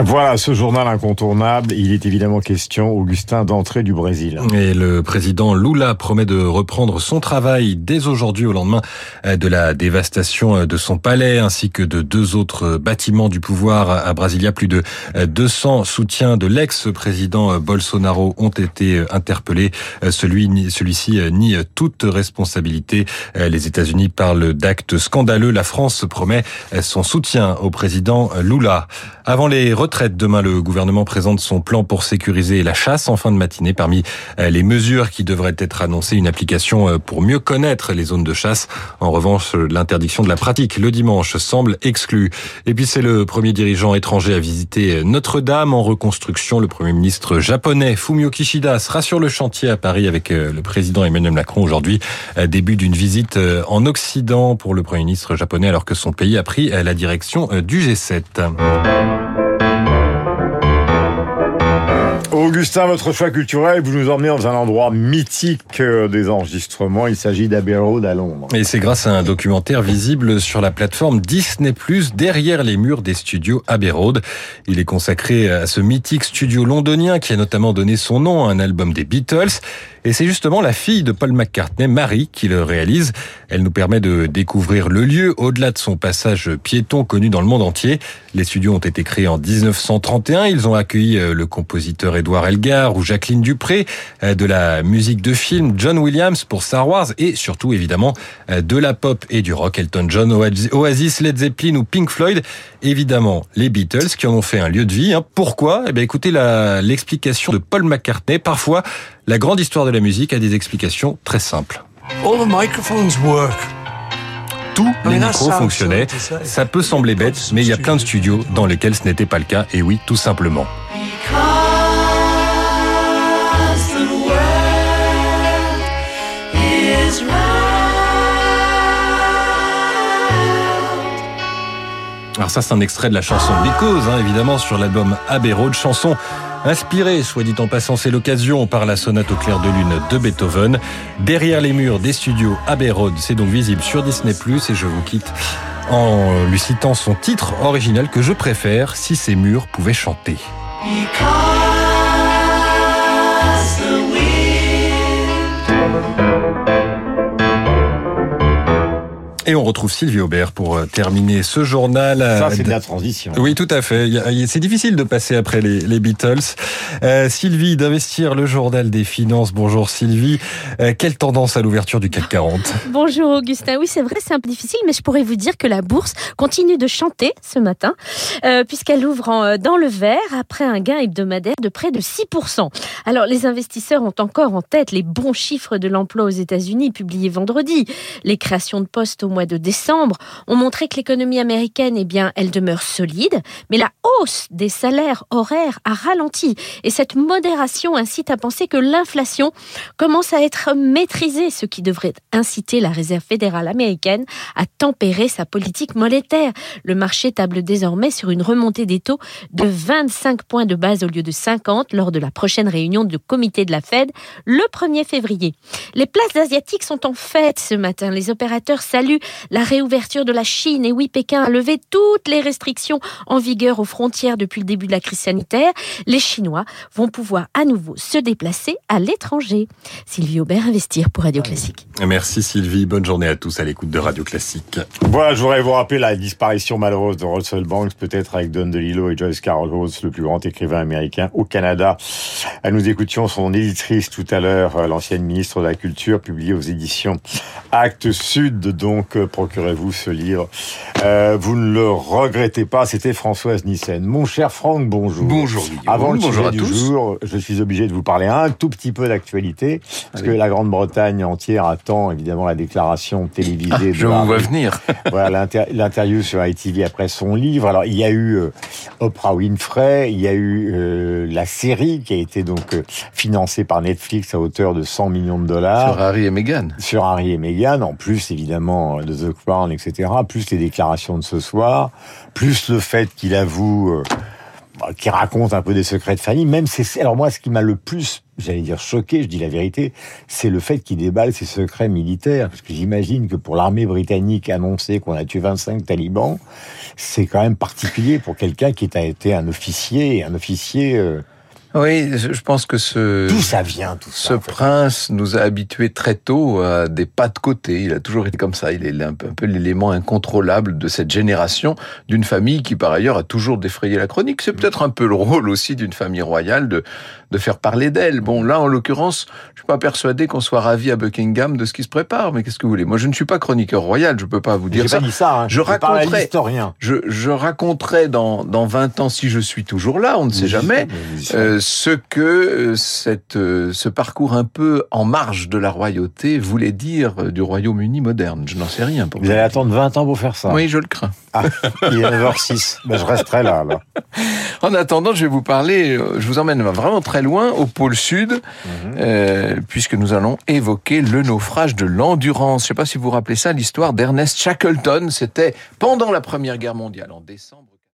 Voilà, ce journal incontournable, il est évidemment question, Augustin, d'entrée du Brésil. Et le président Lula promet de reprendre son travail dès aujourd'hui au lendemain de la dévastation de son palais ainsi que de deux autres bâtiments du pouvoir à Brasilia. Plus de 200 soutiens de l'ex-président Bolsonaro ont été interpellés. Celui, celui-ci nie toute responsabilité. Les États-Unis parlent d'actes scandaleux. La France promet son soutien au président Lula. Avant les Demain, le gouvernement présente son plan pour sécuriser la chasse en fin de matinée. Parmi euh, les mesures qui devraient être annoncées, une application euh, pour mieux connaître les zones de chasse. En revanche, l'interdiction de la pratique le dimanche semble exclue. Et puis, c'est le premier dirigeant étranger à visiter Notre-Dame en reconstruction. Le premier ministre japonais Fumio Kishida sera sur le chantier à Paris avec euh, le président Emmanuel Macron aujourd'hui. Début d'une visite en Occident pour le premier ministre japonais alors que son pays a pris la direction du G7. Augustin, votre choix culturel, vous nous emmenez dans un endroit mythique euh, des enregistrements. Il s'agit d'Abbey Road à Londres. Et c'est grâce à un documentaire visible sur la plateforme Disney+, derrière les murs des studios Abbey Road. Il est consacré à ce mythique studio londonien qui a notamment donné son nom à un album des Beatles. Et c'est justement la fille de Paul McCartney, Marie, qui le réalise. Elle nous permet de découvrir le lieu au-delà de son passage piéton connu dans le monde entier. Les studios ont été créés en 1931. Ils ont accueilli euh, le compositeur Édouard Elgar ou Jacqueline Dupré, euh, de la musique de film John Williams pour Star Wars et surtout évidemment euh, de la pop et du rock Elton John, Oasis, Led Zeppelin ou Pink Floyd. Évidemment les Beatles qui en ont fait un lieu de vie. Hein. Pourquoi? Eh bien écoutez l'explication de Paul McCartney. Parfois la grande histoire de la musique a des explications très simples. Tous les micros fonctionnaient. Ça peut sembler bête, mais il y a plein de studios dans lesquels ce n'était pas le cas. Et oui, tout simplement. Alors ça, c'est un extrait de la chanson Because, hein, évidemment, sur l'album Abbey Road, chanson Inspiré, soit dit en passant, c'est l'occasion par la sonate au clair de lune de Beethoven. Derrière les murs des studios Abbey Road, c'est donc visible sur Disney+, et je vous quitte en lui citant son titre original que je préfère, Si ces murs pouvaient chanter. Et on retrouve Sylvie Aubert pour euh, terminer ce journal. Ça, c'est de la transition. Oui, tout à fait. C'est difficile de passer après les, Beatles. Euh, Sylvie, d'investir le journal des finances. Bonjour Sylvie. Euh, quelle tendance à l'ouverture du CAC 40 Bonjour Augustin. Oui, c'est vrai, c'est un peu difficile, mais je pourrais vous dire que la bourse continue de chanter ce matin, puisqu'elle ouvre dans le vert après un gain hebdomadaire de près de 6%. Alors, les investisseurs ont encore en tête les bons chiffres de l'emploi aux États-Unis publiés vendredi, les créations de postes au mois de décembre ont montré que l'économie américaine, eh bien, elle demeure solide, mais la hausse des salaires horaires a ralenti. Et cette modération incite à penser que l'inflation commence à être maîtrisée, ce qui devrait inciter la Réserve fédérale américaine à tempérer sa politique monétaire. Le marché table désormais sur une remontée des taux de 25 points de base au lieu de 50 lors de la prochaine réunion du comité de la Fed le 1er février. Les places asiatiques sont en fête ce matin. Les opérateurs saluent la réouverture de la Chine. Et oui, Pékin a levé toutes les restrictions en vigueur aux frontières depuis le début de la crise sanitaire. Les Chinois vont pouvoir à nouveau se déplacer à l'étranger. Sylvie Aubert, Investir pour Radio Classique. Merci Sylvie. Bonne journée à tous à l'écoute de Radio Classique. Voilà, je voudrais vous rappeler la disparition malheureuse de Russell Banks, peut-être avec Don DeLillo et Joyce Carol Oates, le plus grand écrivain américain au Canada. Nous écoutions son éditrice tout à l'heure, l'ancienne ministre de la Culture, publiée aux éditions Actes Sud, donc procurez-vous ce livre. Euh, vous ne le regrettez pas, c'était Françoise Nissen. Mon cher Franck, bonjour. Bonjour Avant le bonjour à du tous. jour, je suis obligé de vous parler un tout petit peu d'actualité, parce que la Grande-Bretagne entière attend évidemment la déclaration télévisée. Ah, de je vous vois venir. voilà l'interview sur ITV après son livre. Alors il y a eu euh, Oprah Winfrey, il y a eu euh, la série qui a été donc euh, financée par Netflix à hauteur de 100 millions de dollars. Sur Harry et Meghan. Sur Harry et Meghan, en plus évidemment de The Crown, etc., plus les déclarations de ce soir, plus le fait qu'il avoue... Euh, bah, qui raconte un peu des secrets de famille. Même c'est alors moi, ce qui m'a le plus, j'allais dire choqué, je dis la vérité, c'est le fait qu'il déballe ses secrets militaires, parce que j'imagine que pour l'armée britannique annoncer qu'on a tué 25 talibans, c'est quand même particulier pour quelqu'un qui a été un officier, un officier. Euh, oui, je pense que ce. D'où ça vient, tout ça. Ce prince nous a habitués très tôt à des pas de côté. Il a toujours été comme ça. Il est un peu, l'élément incontrôlable de cette génération d'une famille qui, par ailleurs, a toujours défrayé la chronique. C'est peut-être un peu le rôle aussi d'une famille royale de, de faire parler d'elle. Bon, là, en l'occurrence, je suis pas persuadé qu'on soit ravi à Buckingham de ce qui se prépare. Mais qu'est-ce que vous voulez? Moi, je ne suis pas chroniqueur royal. Je peux pas vous dire ça. Pas dit ça. Hein. Je, raconterai. Je, je raconterai dans dans 20 ans si je suis toujours là. On ne sait jamais ce que euh, cette, euh, ce parcours un peu en marge de la royauté voulait dire euh, du Royaume-Uni moderne. Je n'en sais rien. Pour vous allez attendre 20 ans pour faire ça Oui, je le crains. Ah, il est 9h06. Ben, je resterai là, là. En attendant, je vais vous parler, je vous emmène vraiment très loin, au pôle sud, mhm. puisque nous allons évoquer le naufrage de l'endurance. Je ne sais pas si vous vous rappelez ça, l'histoire d'Ernest Shackleton. C'était pendant la Première Guerre mondiale, en décembre.